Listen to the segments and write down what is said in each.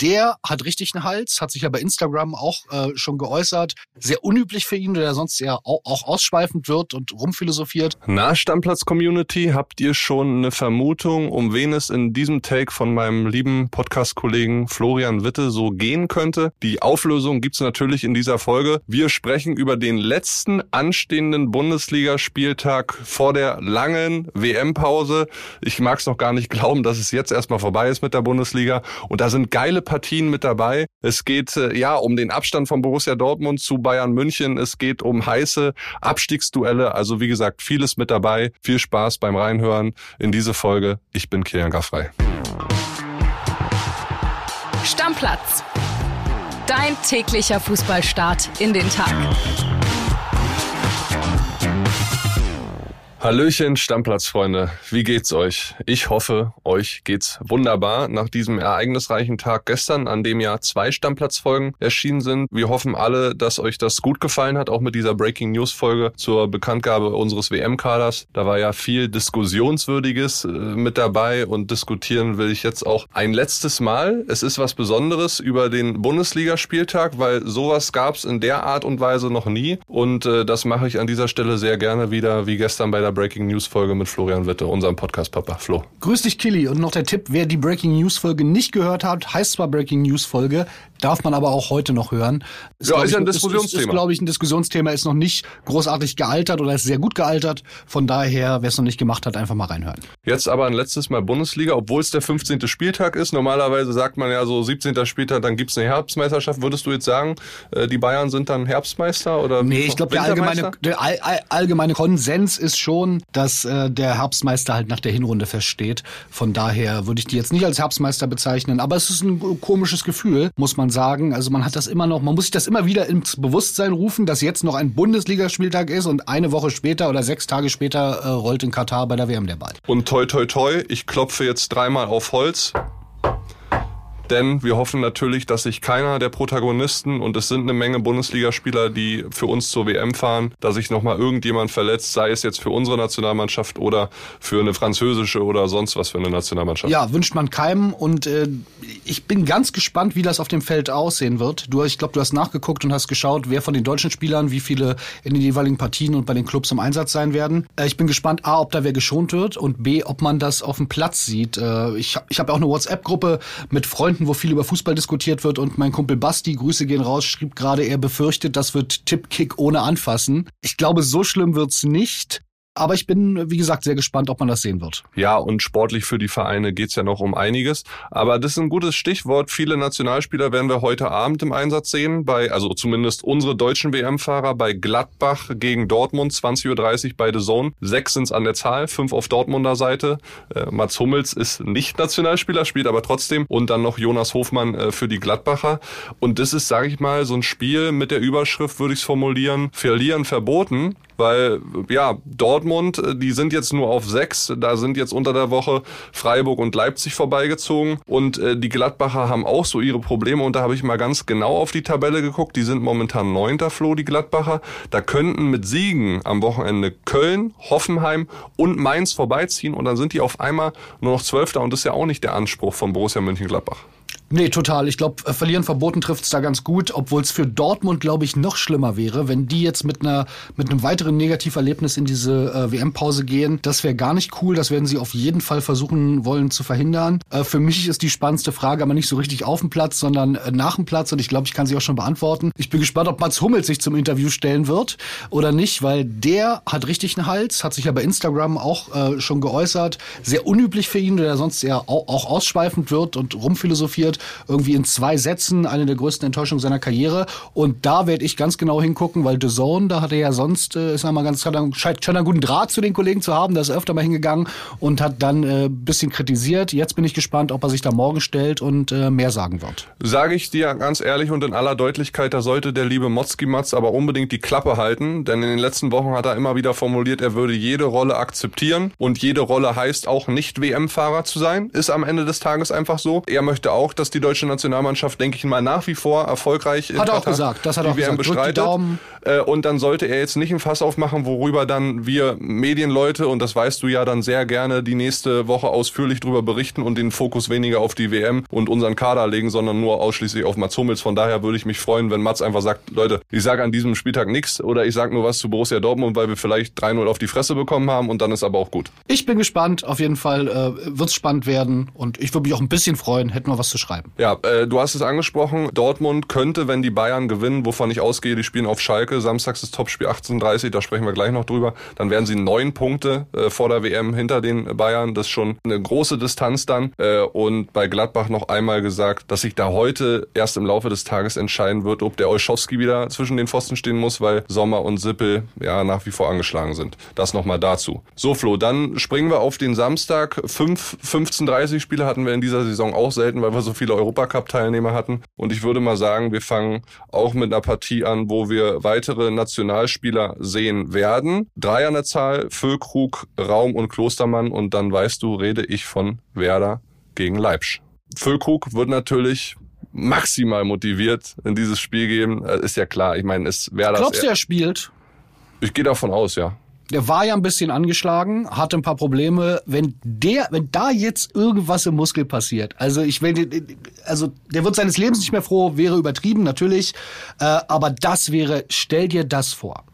Der hat richtig einen Hals, hat sich ja bei Instagram auch äh, schon geäußert. Sehr unüblich für ihn, der sonst eher auch, auch ausschweifend wird und rumphilosophiert. Na, Stammplatz-Community, habt ihr schon eine Vermutung, um wen es in diesem Take von meinem lieben Podcast-Kollegen Florian Witte so gehen könnte? Die Auflösung gibt's natürlich in dieser Folge. Wir sprechen über den letzten anstehenden Bundesligaspieltag vor der langen WM-Pause. Ich mag's noch gar nicht glauben, dass es jetzt erstmal vorbei ist mit der Bundesliga. Und da sind geile Partien mit dabei. Es geht äh, ja um den Abstand von Borussia Dortmund zu Bayern München. Es geht um heiße Abstiegsduelle. Also wie gesagt, vieles mit dabei. Viel Spaß beim Reinhören in diese Folge. Ich bin Kilian Gaffrey. Stammplatz. Dein täglicher Fußballstart in den Tag. Hallöchen, Stammplatzfreunde. Wie geht's euch? Ich hoffe, euch geht's wunderbar nach diesem ereignisreichen Tag gestern, an dem ja zwei Stammplatzfolgen erschienen sind. Wir hoffen alle, dass euch das gut gefallen hat, auch mit dieser Breaking News Folge zur Bekanntgabe unseres WM-Kaders. Da war ja viel Diskussionswürdiges äh, mit dabei und diskutieren will ich jetzt auch ein letztes Mal. Es ist was Besonderes über den Bundesligaspieltag, weil sowas gab's in der Art und Weise noch nie und äh, das mache ich an dieser Stelle sehr gerne wieder, wie gestern bei der Breaking News Folge mit Florian Witte, unserem Podcast Papa Flo. Grüß dich, Killy. Und noch der Tipp, wer die Breaking News Folge nicht gehört hat, heißt zwar Breaking News Folge, darf man aber auch heute noch hören. Ist, ja, ist ja ein Diskussionsthema. Ist, ist, glaube ich, ein Diskussionsthema, ist noch nicht großartig gealtert oder ist sehr gut gealtert. Von daher, wer es noch nicht gemacht hat, einfach mal reinhören. Jetzt aber ein letztes Mal Bundesliga, obwohl es der 15. Spieltag ist. Normalerweise sagt man ja so 17. Spieltag, dann gibt's eine Herbstmeisterschaft. Würdest du jetzt sagen, äh, die Bayern sind dann Herbstmeister oder Nee, ich glaube, der allgemeine, der all, all, allgemeine Konsens ist schon, dass äh, der Herbstmeister halt nach der Hinrunde feststeht. Von daher würde ich die jetzt nicht als Herbstmeister bezeichnen, aber es ist ein komisches Gefühl, muss man sagen. Also man hat das immer noch, man muss sich das immer wieder ins Bewusstsein rufen, dass jetzt noch ein Bundesligaspieltag ist und eine Woche später oder sechs Tage später äh, rollt in Katar bei der WM der Ball. Und toi toi toi, ich klopfe jetzt dreimal auf Holz. Denn wir hoffen natürlich, dass sich keiner der Protagonisten, und es sind eine Menge Bundesligaspieler, die für uns zur WM fahren, dass sich nochmal irgendjemand verletzt, sei es jetzt für unsere Nationalmannschaft oder für eine französische oder sonst was für eine Nationalmannschaft. Ja, wünscht man keinem. Und äh, ich bin ganz gespannt, wie das auf dem Feld aussehen wird. Du, ich glaube, du hast nachgeguckt und hast geschaut, wer von den deutschen Spielern, wie viele in den jeweiligen Partien und bei den Clubs im Einsatz sein werden. Äh, ich bin gespannt, A, ob da wer geschont wird und B, ob man das auf dem Platz sieht. Äh, ich ich habe auch eine WhatsApp-Gruppe mit Freunden, Freunden, wo viel über Fußball diskutiert wird und mein Kumpel Basti, Grüße gehen raus, schrieb gerade, er befürchtet, das wird Tippkick ohne anfassen. Ich glaube, so schlimm wird's nicht. Aber ich bin, wie gesagt, sehr gespannt, ob man das sehen wird. Ja, und sportlich für die Vereine geht's ja noch um einiges. Aber das ist ein gutes Stichwort. Viele Nationalspieler werden wir heute Abend im Einsatz sehen. Bei, also zumindest unsere deutschen WM-Fahrer bei Gladbach gegen Dortmund, 20.30 Uhr bei The Zone. Sechs sind's an der Zahl, fünf auf Dortmunder Seite. Äh, Mats Hummels ist nicht Nationalspieler, spielt aber trotzdem. Und dann noch Jonas Hofmann äh, für die Gladbacher. Und das ist, sage ich mal, so ein Spiel mit der Überschrift, würde ich es formulieren, verlieren verboten weil ja, Dortmund, äh, die sind jetzt nur auf sechs, da sind jetzt unter der Woche Freiburg und Leipzig vorbeigezogen. Und äh, die Gladbacher haben auch so ihre Probleme. Und da habe ich mal ganz genau auf die Tabelle geguckt, die sind momentan neunter Floh, die Gladbacher, da könnten mit Siegen am Wochenende Köln, Hoffenheim und Mainz vorbeiziehen. Und dann sind die auf einmal nur noch Zwölfter. Und das ist ja auch nicht der Anspruch von Borussia Mönchengladbach. Nee, total. Ich glaube, äh, verlieren verboten trifft's da ganz gut, obwohl es für Dortmund, glaube ich, noch schlimmer wäre, wenn die jetzt mit einer mit einem weiteren Negativerlebnis in diese äh, WM-Pause gehen. Das wäre gar nicht cool. Das werden sie auf jeden Fall versuchen wollen zu verhindern. Äh, für mich ist die spannendste Frage aber nicht so richtig auf dem Platz, sondern äh, nach dem Platz. Und ich glaube, ich kann sie auch schon beantworten. Ich bin gespannt, ob Mats Hummels sich zum Interview stellen wird oder nicht, weil der hat richtig einen Hals, hat sich ja bei Instagram auch äh, schon geäußert. Sehr unüblich für ihn, der sonst eher auch, auch ausschweifend wird und rumphilosophiert irgendwie in zwei Sätzen eine der größten Enttäuschungen seiner Karriere. Und da werde ich ganz genau hingucken, weil The Zone, da hat er ja sonst, äh, ist mal ganz, scheint schon einen guten Draht zu den Kollegen zu haben, da ist er öfter mal hingegangen und hat dann äh, bisschen kritisiert. Jetzt bin ich gespannt, ob er sich da morgen stellt und äh, mehr sagen wird. Sage ich dir ganz ehrlich und in aller Deutlichkeit, da sollte der liebe Motzki-Matz aber unbedingt die Klappe halten, denn in den letzten Wochen hat er immer wieder formuliert, er würde jede Rolle akzeptieren und jede Rolle heißt auch nicht WM-Fahrer zu sein, ist am Ende des Tages einfach so. Er möchte auch, dass die deutsche Nationalmannschaft, denke ich mal, nach wie vor erfolgreich hat er auch gesagt, das hat er auch gesagt. Bestreitet. Äh, und dann sollte er jetzt nicht ein Fass aufmachen, worüber dann wir Medienleute, und das weißt du ja dann sehr gerne, die nächste Woche ausführlich drüber berichten und den Fokus weniger auf die WM und unseren Kader legen, sondern nur ausschließlich auf Mats Hummels. Von daher würde ich mich freuen, wenn Mats einfach sagt, Leute, ich sage an diesem Spieltag nichts oder ich sage nur was zu Borussia Dortmund, weil wir vielleicht 3-0 auf die Fresse bekommen haben und dann ist aber auch gut. Ich bin gespannt. Auf jeden Fall äh, wird es spannend werden und ich würde mich auch ein bisschen freuen, hätten wir was zu schreiben. Ja, äh, du hast es angesprochen. Dortmund könnte, wenn die Bayern gewinnen, wovon ich ausgehe, die spielen auf Schalke. Samstags ist Topspiel 18:30, da sprechen wir gleich noch drüber. Dann wären sie neun Punkte äh, vor der WM hinter den Bayern. Das ist schon eine große Distanz dann. Äh, und bei Gladbach noch einmal gesagt, dass sich da heute erst im Laufe des Tages entscheiden wird, ob der Olschowski wieder zwischen den Pfosten stehen muss, weil Sommer und Sippel ja nach wie vor angeschlagen sind. Das nochmal dazu. So Flo, dann springen wir auf den Samstag. Fünf 15:30 Spiele hatten wir in dieser Saison auch selten, weil wir so viele Europacup-Teilnehmer hatten. Und ich würde mal sagen, wir fangen auch mit einer Partie an, wo wir weitere Nationalspieler sehen werden. Drei an der Zahl, Füllkrug, Raum und Klostermann. Und dann weißt du, rede ich von Werder gegen Leipzig. Füllkrug wird natürlich maximal motiviert in dieses Spiel gehen. Äh, ist ja klar. Ich meine, es das. Glaubst du, er spielt? Ich gehe davon aus, ja. Der war ja ein bisschen angeschlagen, hatte ein paar Probleme. Wenn der, wenn da jetzt irgendwas im Muskel passiert, also ich will, also der wird seines Lebens nicht mehr froh, wäre übertrieben natürlich, äh, aber das wäre, stell dir das vor.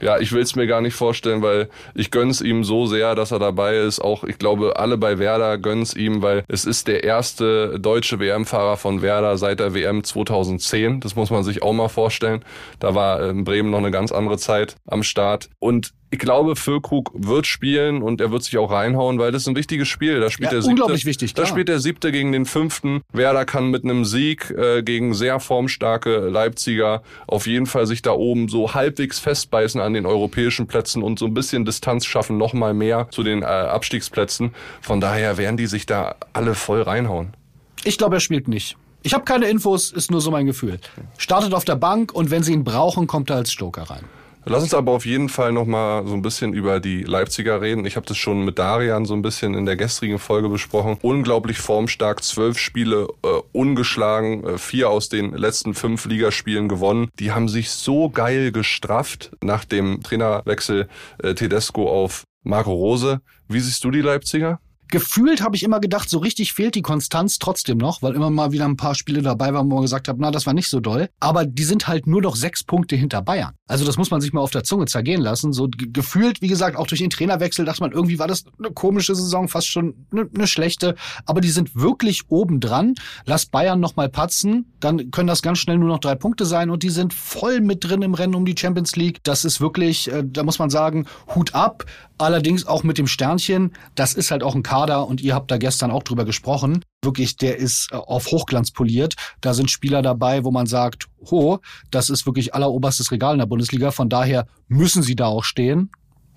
Ja, ich will es mir gar nicht vorstellen, weil ich gönn's ihm so sehr, dass er dabei ist. Auch ich glaube, alle bei Werder gönn's ihm, weil es ist der erste deutsche WM-Fahrer von Werder seit der WM 2010. Das muss man sich auch mal vorstellen. Da war in Bremen noch eine ganz andere Zeit am Start. Und ich glaube, Füllkrug wird spielen und er wird sich auch reinhauen, weil das ist ein wichtiges Spiel. Da spielt ja, der siebte, unglaublich wichtig. Klar. Da spielt der siebte gegen den fünften. Werder kann mit einem Sieg äh, gegen sehr formstarke Leipziger auf jeden Fall sich da oben so halbwegs festbeißen an den europäischen Plätzen und so ein bisschen Distanz schaffen, noch mal mehr zu den äh, Abstiegsplätzen. Von daher werden die sich da alle voll reinhauen. Ich glaube, er spielt nicht. Ich habe keine Infos, ist nur so mein Gefühl. Startet auf der Bank und wenn sie ihn brauchen, kommt er als Stoker rein. Lass uns aber auf jeden Fall noch mal so ein bisschen über die Leipziger reden. Ich habe das schon mit Darian so ein bisschen in der gestrigen Folge besprochen. Unglaublich formstark, zwölf Spiele äh, ungeschlagen, äh, vier aus den letzten fünf Ligaspielen gewonnen. Die haben sich so geil gestrafft nach dem Trainerwechsel äh, Tedesco auf Marco Rose. Wie siehst du die Leipziger? Gefühlt habe ich immer gedacht, so richtig fehlt die Konstanz trotzdem noch, weil immer mal wieder ein paar Spiele dabei waren, wo man gesagt hat, na, das war nicht so doll. Aber die sind halt nur noch sechs Punkte hinter Bayern. Also das muss man sich mal auf der Zunge zergehen lassen. So gefühlt, wie gesagt, auch durch den Trainerwechsel dachte man, irgendwie war das eine komische Saison, fast schon eine, eine schlechte. Aber die sind wirklich oben dran. Lass Bayern noch mal patzen, dann können das ganz schnell nur noch drei Punkte sein und die sind voll mit drin im Rennen um die Champions League. Das ist wirklich, äh, da muss man sagen, Hut ab. Allerdings auch mit dem Sternchen, das ist halt auch ein Kader und ihr habt da gestern auch drüber gesprochen. Wirklich, der ist äh, auf Hochglanz poliert. Da sind Spieler dabei, wo man sagt, ho, das ist wirklich alleroberstes Regal in der Bundesliga. Von daher müssen sie da auch stehen.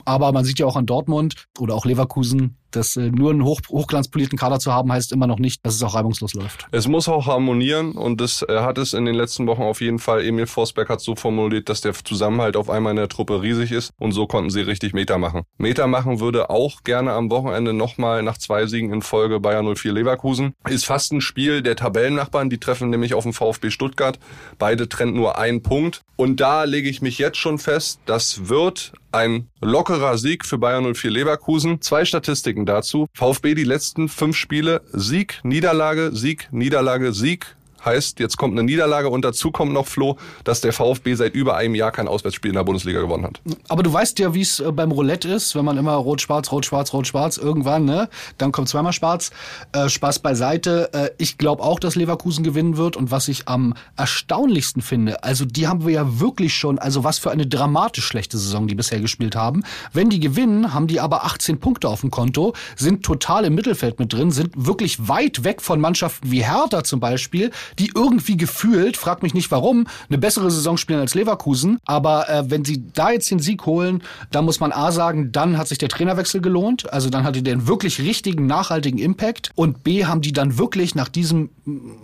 Aber man sieht ja auch an Dortmund oder auch Leverkusen, dass äh, nur einen hoch, hochglanzpolierten Kader zu haben, heißt immer noch nicht, dass es auch reibungslos läuft. Es muss auch harmonieren und das hat es in den letzten Wochen auf jeden Fall. Emil Forsberg hat so formuliert, dass der Zusammenhalt auf einmal in der Truppe riesig ist und so konnten sie richtig Meter machen. Meter machen würde auch gerne am Wochenende nochmal nach zwei Siegen in Folge Bayern 04 Leverkusen. Ist fast ein Spiel der Tabellennachbarn, die treffen nämlich auf den VfB Stuttgart. Beide trennt nur ein Punkt und da lege ich mich jetzt schon fest, das wird ein lockerer Sieg für Bayern 04 Leverkusen. Zwei Statistiken dazu. VfB die letzten fünf Spiele Sieg, Niederlage, Sieg, Niederlage, Sieg, Heißt, jetzt kommt eine Niederlage und dazu kommt noch, Flo, dass der VfB seit über einem Jahr kein Auswärtsspiel in der Bundesliga gewonnen hat. Aber du weißt ja, wie es äh, beim Roulette ist, wenn man immer rot-schwarz, rot-schwarz, rot-schwarz, irgendwann, ne? Dann kommt zweimal schwarz. Äh, Spaß beiseite. Äh, ich glaube auch, dass Leverkusen gewinnen wird. Und was ich am erstaunlichsten finde, also die haben wir ja wirklich schon, also was für eine dramatisch schlechte Saison die bisher gespielt haben. Wenn die gewinnen, haben die aber 18 Punkte auf dem Konto, sind total im Mittelfeld mit drin, sind wirklich weit weg von Mannschaften wie Hertha zum Beispiel, die irgendwie gefühlt, frag mich nicht warum, eine bessere Saison spielen als Leverkusen. Aber äh, wenn sie da jetzt den Sieg holen, dann muss man A sagen, dann hat sich der Trainerwechsel gelohnt. Also dann hatte der einen wirklich richtigen, nachhaltigen Impact. Und B haben die dann wirklich nach diesem,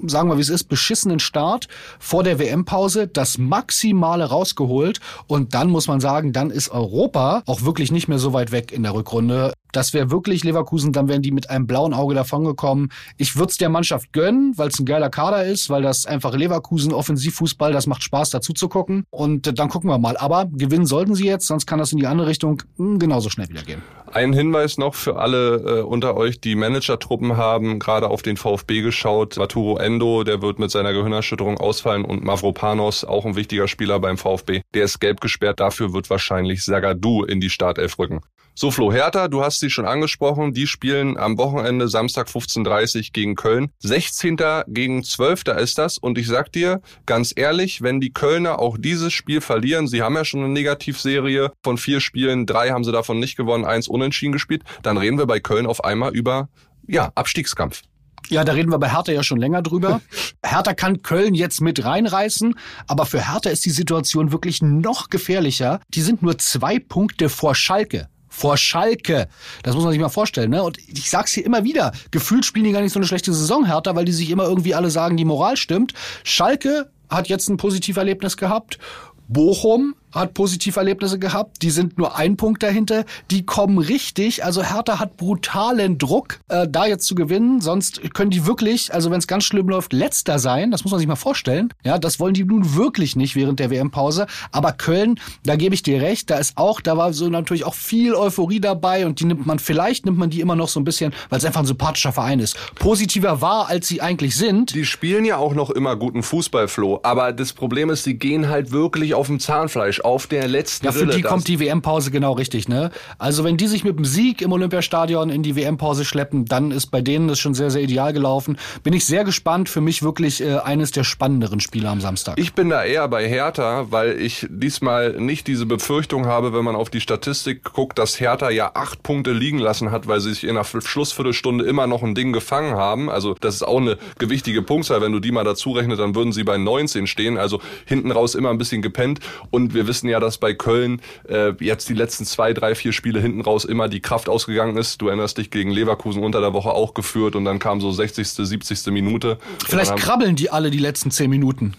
sagen wir wie es ist, beschissenen Start vor der WM-Pause das Maximale rausgeholt. Und dann muss man sagen, dann ist Europa auch wirklich nicht mehr so weit weg in der Rückrunde Das wäre wirklich Leverkusen, dann wären die mit einem blauen Auge davongekommen. Ich würde es der Mannschaft gönnen, weil es ein geiler Kader ist, weil das einfach Leverkusen Offensivfußball, das macht Spaß dazu zu gucken. Und äh, dann gucken wir mal. Aber gewinnen sollten sie jetzt, sonst kann das in die andere Richtung hm, genauso schnell wieder gehen. Ein Hinweis noch für alle äh, unter euch, die Managertruppen haben, gerade auf den VfB geschaut. Arturo Endo, der wird mit seiner Gehirnerschütterung ausfallen und Mavropanos, auch ein wichtiger Spieler beim VfB, der ist gelb gesperrt. Dafür wird wahrscheinlich Sagadu in die Startelf rücken. So, Flo Hertha, du hast sie schon angesprochen. Die spielen am Wochenende Samstag 15.30 gegen Köln. 16. gegen 12. ist das. Und ich sag dir ganz ehrlich, wenn die Kölner auch dieses Spiel verlieren, sie haben ja schon eine Negativserie von vier Spielen, drei haben sie davon nicht gewonnen, eins unentschieden gespielt, dann reden wir bei Köln auf einmal über, ja, Abstiegskampf. Ja, da reden wir bei Hertha ja schon länger drüber. Hertha kann Köln jetzt mit reinreißen, aber für Hertha ist die Situation wirklich noch gefährlicher. Die sind nur zwei Punkte vor Schalke vor Schalke. Das muss man sich mal vorstellen. Ne? Und ich sag's hier immer wieder, gefühlt spielen die gar nicht so eine schlechte Saison härter, weil die sich immer irgendwie alle sagen, die Moral stimmt. Schalke hat jetzt ein Positiverlebnis gehabt. Bochum hat Positiverlebnisse gehabt, die sind nur ein Punkt dahinter, die kommen richtig, also Hertha hat brutalen Druck, äh, da jetzt zu gewinnen, sonst können die wirklich, also wenn es ganz schlimm läuft, letzter sein, das muss man sich mal vorstellen, ja, das wollen die nun wirklich nicht während der WM-Pause, aber Köln, da gebe ich dir recht, da ist auch, da war so natürlich auch viel Euphorie dabei und die nimmt man, vielleicht nimmt man die immer noch so ein bisschen, weil es einfach ein sympathischer Verein ist, positiver war, als sie eigentlich sind. Die spielen ja auch noch immer guten Fußballfloh, aber das Problem ist, sie gehen halt wirklich auf dem Zahnfleisch auf der letzten Ja, für Rille. die kommt die WM-Pause genau richtig, ne? Also wenn die sich mit dem Sieg im Olympiastadion in die WM-Pause schleppen, dann ist bei denen das schon sehr, sehr ideal gelaufen. Bin ich sehr gespannt. Für mich wirklich äh, eines der spannenderen Spiele am Samstag. Ich bin da eher bei Hertha, weil ich diesmal nicht diese Befürchtung habe, wenn man auf die Statistik guckt, dass Hertha ja acht Punkte liegen lassen hat, weil sie sich in der Schlussviertelstunde immer noch ein Ding gefangen haben. Also das ist auch eine gewichtige Punktzahl. Wenn du die mal dazu rechnest, dann würden sie bei 19 stehen. Also hinten raus immer ein bisschen gepennt. Und wir wissen ja, dass bei Köln äh, jetzt die letzten zwei, drei, vier Spiele hinten raus immer die Kraft ausgegangen ist. Du erinnerst dich gegen Leverkusen unter der Woche auch geführt und dann kam so 60., 70. Minute. Vielleicht krabbeln die alle die letzten zehn Minuten.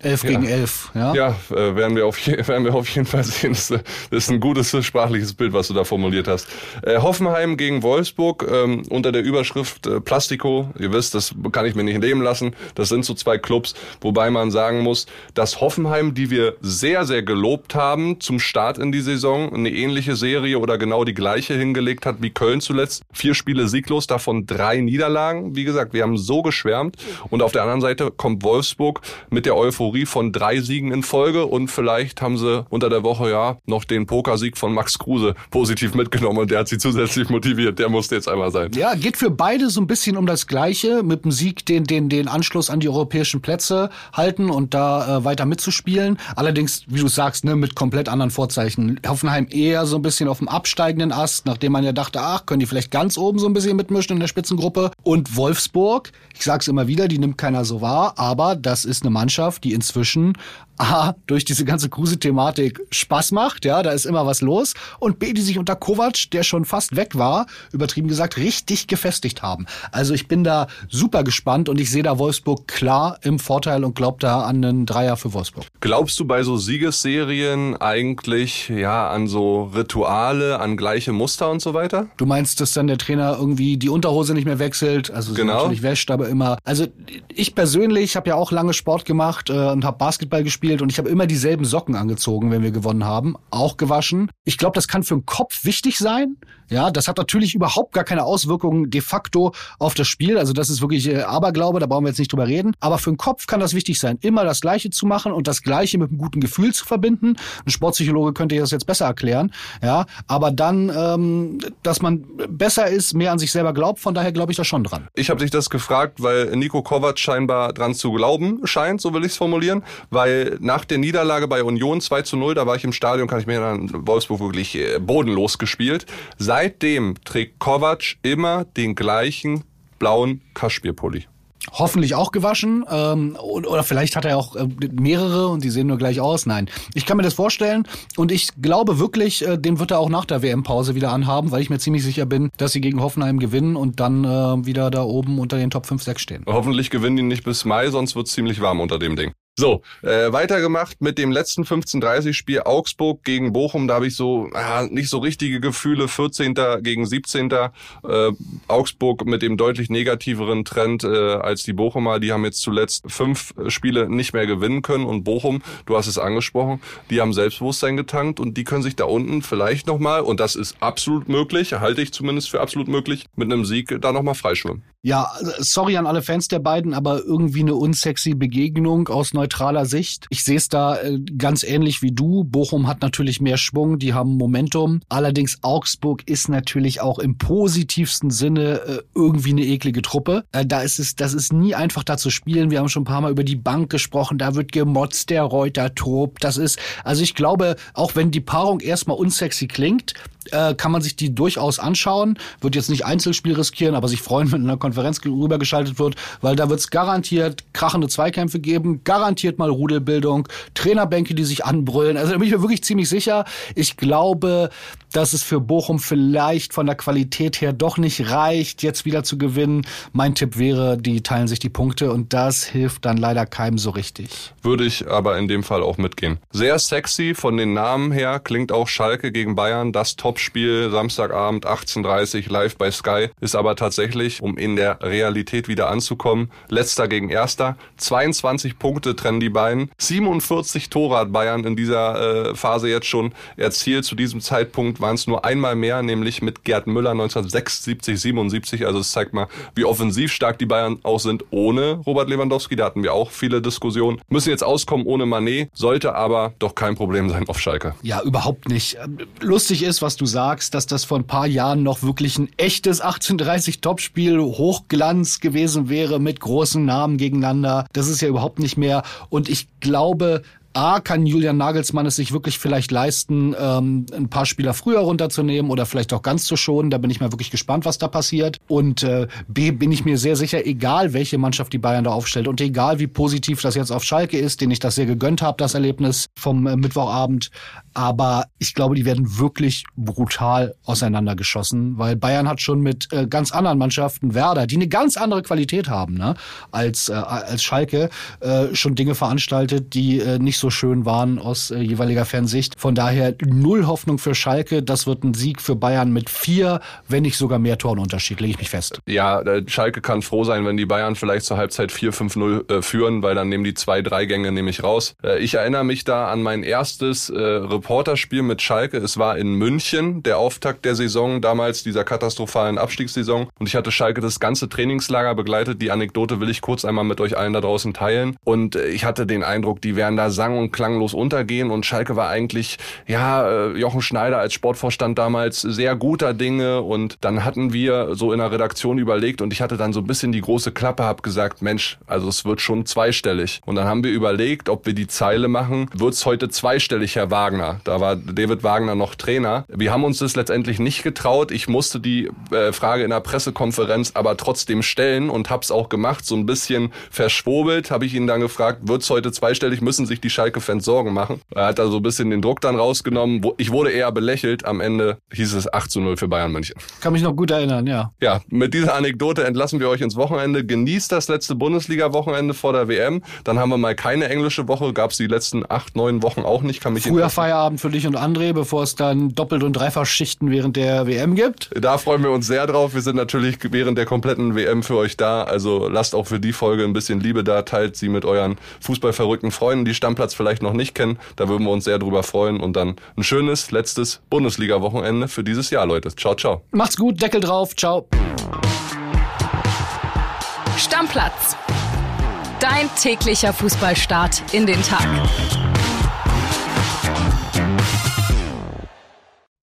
11 ja. gegen 11, ja? Ja, äh, werden, wir auf je, werden wir auf jeden Fall sehen. Das, das ist ein gutes sprachliches Bild, was du da formuliert hast. Äh, Hoffenheim gegen Wolfsburg ähm, unter der Überschrift äh, Plastico. Ihr wisst, das kann ich mir nicht nehmen lassen. Das sind so zwei Clubs, wobei man sagen muss, dass Hoffenheim, die wir sehr, sehr gelobt haben zum Start in die Saison, eine ähnliche Serie oder genau die gleiche hingelegt hat wie Köln zuletzt. Vier Spiele sieglos, davon drei Niederlagen. Wie gesagt, wir haben so geschwärmt. Und auf der anderen Seite kommt Wolfsburg mit der Euphorie Euphorie von drei Siegen in Folge und vielleicht haben sie unter der Woche ja noch den Pokersieg von Max Kruse positiv mitgenommen und der hat sie zusätzlich motiviert. Der musste jetzt einmal sein. Ja, geht für beide so ein bisschen um das Gleiche, mit dem Sieg den, den, den Anschluss an die europäischen Plätze halten und da äh, weiter mitzuspielen. Allerdings, wie du sagst, ne, mit komplett anderen Vorzeichen. Hoffenheim eher so ein bisschen auf dem absteigenden Ast, nachdem man ja dachte, ach, können die vielleicht ganz oben so ein bisschen mitmischen in der Spitzengruppe. Und Wolfsburg, ich sag's immer wieder, die nimmt keiner so wahr, aber das ist eine Mannschaft, die inzwischen A, durch diese ganze Kruse-Thematik Spaß macht, ja, da ist immer was los. Und B, die sich unter Kovac, der schon fast weg war, übertrieben gesagt, richtig gefestigt haben. Also ich bin da super gespannt und ich sehe da Wolfsburg klar im Vorteil und glaube da an einen Dreier für Wolfsburg. Glaubst du bei so Siegesserien eigentlich, ja, an so Rituale, an gleiche Muster und so weiter? Du meinst, dass dann der Trainer irgendwie die Unterhose nicht mehr wechselt, also genau. natürlich wäscht, aber immer. Also ich persönlich habe ja auch lange Sport gemacht äh, und habe Basketball gespielt gespielt und ich habe immer dieselben Socken angezogen, wenn wir gewonnen haben, auch gewaschen. Ich glaube, das kann für den Kopf wichtig sein. Ja, das hat natürlich überhaupt gar keine Auswirkungen de facto auf das Spiel. Also das ist wirklich äh, Aberglaube, da brauchen wir jetzt nicht drüber reden. Aber für den Kopf kann das wichtig sein, immer das Gleiche zu machen und das Gleiche mit einem guten Gefühl zu verbinden. Ein Sportpsychologe könnte das jetzt besser erklären. Ja, aber dann, ähm, dass man besser ist, mehr an sich selber glaubt. Von daher glaube ich da schon dran. Ich habe dich das gefragt, weil Nico Kovac scheinbar dran zu glauben scheint, so will ich es formulieren, weil nach der Niederlage bei Union 2 zu 0, da war ich im Stadion, kann ich mir dann Wolfsburg wirklich äh, bodenlos gespielt. Seitdem trägt Kovac immer den gleichen blauen Kaschmirpulli. Hoffentlich auch gewaschen. Ähm, oder vielleicht hat er auch äh, mehrere und die sehen nur gleich aus. Nein. Ich kann mir das vorstellen und ich glaube wirklich, äh, den wird er auch nach der WM-Pause wieder anhaben, weil ich mir ziemlich sicher bin, dass sie gegen Hoffenheim gewinnen und dann äh, wieder da oben unter den Top 5, 6 stehen. Hoffentlich gewinnen die nicht bis Mai, sonst wird es ziemlich warm unter dem Ding. So, äh, weitergemacht mit dem letzten 15:30-Spiel Augsburg gegen Bochum. Da habe ich so äh, nicht so richtige Gefühle. 14. gegen 17. Äh, Augsburg mit dem deutlich negativeren Trend äh, als die Bochumer. Die haben jetzt zuletzt fünf Spiele nicht mehr gewinnen können. Und Bochum, du hast es angesprochen, die haben Selbstbewusstsein getankt und die können sich da unten vielleicht nochmal, und das ist absolut möglich, halte ich zumindest für absolut möglich, mit einem Sieg da nochmal freischwimmen. Ja, sorry an alle Fans der beiden, aber irgendwie eine unsexy Begegnung aus neutraler Sicht. Ich sehe es da äh, ganz ähnlich wie du. Bochum hat natürlich mehr Schwung, die haben Momentum. Allerdings Augsburg ist natürlich auch im positivsten Sinne äh, irgendwie eine eklige Truppe. Äh, da ist es, das ist nie einfach da zu spielen. Wir haben schon ein paar Mal über die Bank gesprochen. Da wird gemotzt, der Reuter tobt. Das ist, also ich glaube, auch wenn die Paarung erstmal unsexy klingt, äh, kann man sich die durchaus anschauen. Wird jetzt nicht Einzelspiel riskieren, aber sich freuen, wenn in einer Konferenz rübergeschaltet wird, weil da wird es garantiert krachende Zweikämpfe geben, garantiert mal Rudelbildung, Trainerbänke, die sich anbrüllen. Also da bin ich mir wirklich ziemlich sicher. Ich glaube, dass es für Bochum vielleicht von der Qualität her doch nicht reicht, jetzt wieder zu gewinnen. Mein Tipp wäre, die teilen sich die Punkte und das hilft dann leider keinem so richtig. Würde ich aber in dem Fall auch mitgehen. Sehr sexy von den Namen her klingt auch Schalke gegen Bayern, das Topspiel Samstagabend 18:30 live bei Sky ist aber tatsächlich, um in der Realität wieder anzukommen, letzter gegen erster. 22 Punkte trennen die beiden. 47 Tore hat Bayern in dieser äh, Phase jetzt schon erzielt zu diesem Zeitpunkt waren es nur einmal mehr, nämlich mit Gerd Müller 1976, 77. Also es zeigt mal, wie offensiv stark die Bayern auch sind ohne Robert Lewandowski. Da hatten wir auch viele Diskussionen. Müssen jetzt auskommen ohne Manet, sollte aber doch kein Problem sein auf Schalke. Ja, überhaupt nicht. Lustig ist, was du sagst, dass das vor ein paar Jahren noch wirklich ein echtes 1830 Topspiel Hochglanz gewesen wäre mit großen Namen gegeneinander. Das ist ja überhaupt nicht mehr. Und ich glaube, A, kann Julian Nagelsmann es sich wirklich vielleicht leisten, ähm, ein paar Spieler früher runterzunehmen oder vielleicht auch ganz zu schonen. Da bin ich mal wirklich gespannt, was da passiert. Und äh, B, bin ich mir sehr sicher, egal welche Mannschaft die Bayern da aufstellt und egal wie positiv das jetzt auf Schalke ist, den ich das sehr gegönnt habe, das Erlebnis vom äh, Mittwochabend. Aber ich glaube, die werden wirklich brutal auseinandergeschossen, weil Bayern hat schon mit äh, ganz anderen Mannschaften, Werder, die eine ganz andere Qualität haben ne, als, äh, als Schalke, äh, schon Dinge veranstaltet, die äh, nicht so schön waren aus äh, jeweiliger Fernsicht. Von daher null Hoffnung für Schalke. Das wird ein Sieg für Bayern mit vier, wenn nicht sogar mehr Torenunterschied, lege ich mich fest. Ja, Schalke kann froh sein, wenn die Bayern vielleicht zur Halbzeit 4-5-0 äh, führen, weil dann nehmen die zwei, drei Gänge nämlich raus. Äh, ich erinnere mich da an mein erstes äh, Reporterspiel mit Schalke. Es war in München, der Auftakt der Saison, damals dieser katastrophalen Abstiegssaison. Und ich hatte Schalke das ganze Trainingslager begleitet. Die Anekdote will ich kurz einmal mit euch allen da draußen teilen. Und äh, ich hatte den Eindruck, die wären da sang und klanglos untergehen und Schalke war eigentlich, ja, äh, Jochen Schneider als Sportvorstand damals sehr guter Dinge und dann hatten wir so in der Redaktion überlegt und ich hatte dann so ein bisschen die große Klappe, hab gesagt, Mensch, also es wird schon zweistellig. Und dann haben wir überlegt, ob wir die Zeile machen, wird's heute zweistellig, Herr Wagner. Da war David Wagner noch Trainer. Wir haben uns das letztendlich nicht getraut. Ich musste die äh, Frage in der Pressekonferenz aber trotzdem stellen und hab's auch gemacht, so ein bisschen verschwobelt, habe ich ihn dann gefragt, wird's heute zweistellig, müssen sich die Schalke Schalke-Fans Sorgen machen. Er hat da so ein bisschen den Druck dann rausgenommen. Ich wurde eher belächelt. Am Ende hieß es 8 zu 0 für Bayern München. Kann mich noch gut erinnern, ja. Ja, mit dieser Anekdote entlassen wir euch ins Wochenende. Genießt das letzte Bundesliga-Wochenende vor der WM. Dann haben wir mal keine englische Woche. Gab es die letzten acht, neun Wochen auch nicht. Kann mich Früher Feierabend für dich und André, bevor es dann doppelt und dreifach Schichten während der WM gibt. Da freuen wir uns sehr drauf. Wir sind natürlich während der kompletten WM für euch da. Also lasst auch für die Folge ein bisschen Liebe da. Teilt sie mit euren fußballverrückten Freunden, die Stammplatz vielleicht noch nicht kennen. Da würden wir uns sehr drüber freuen. Und dann ein schönes letztes Bundesliga-Wochenende für dieses Jahr, Leute. Ciao, ciao. Macht's gut, Deckel drauf. Ciao. Stammplatz. Dein täglicher Fußballstart in den Tag.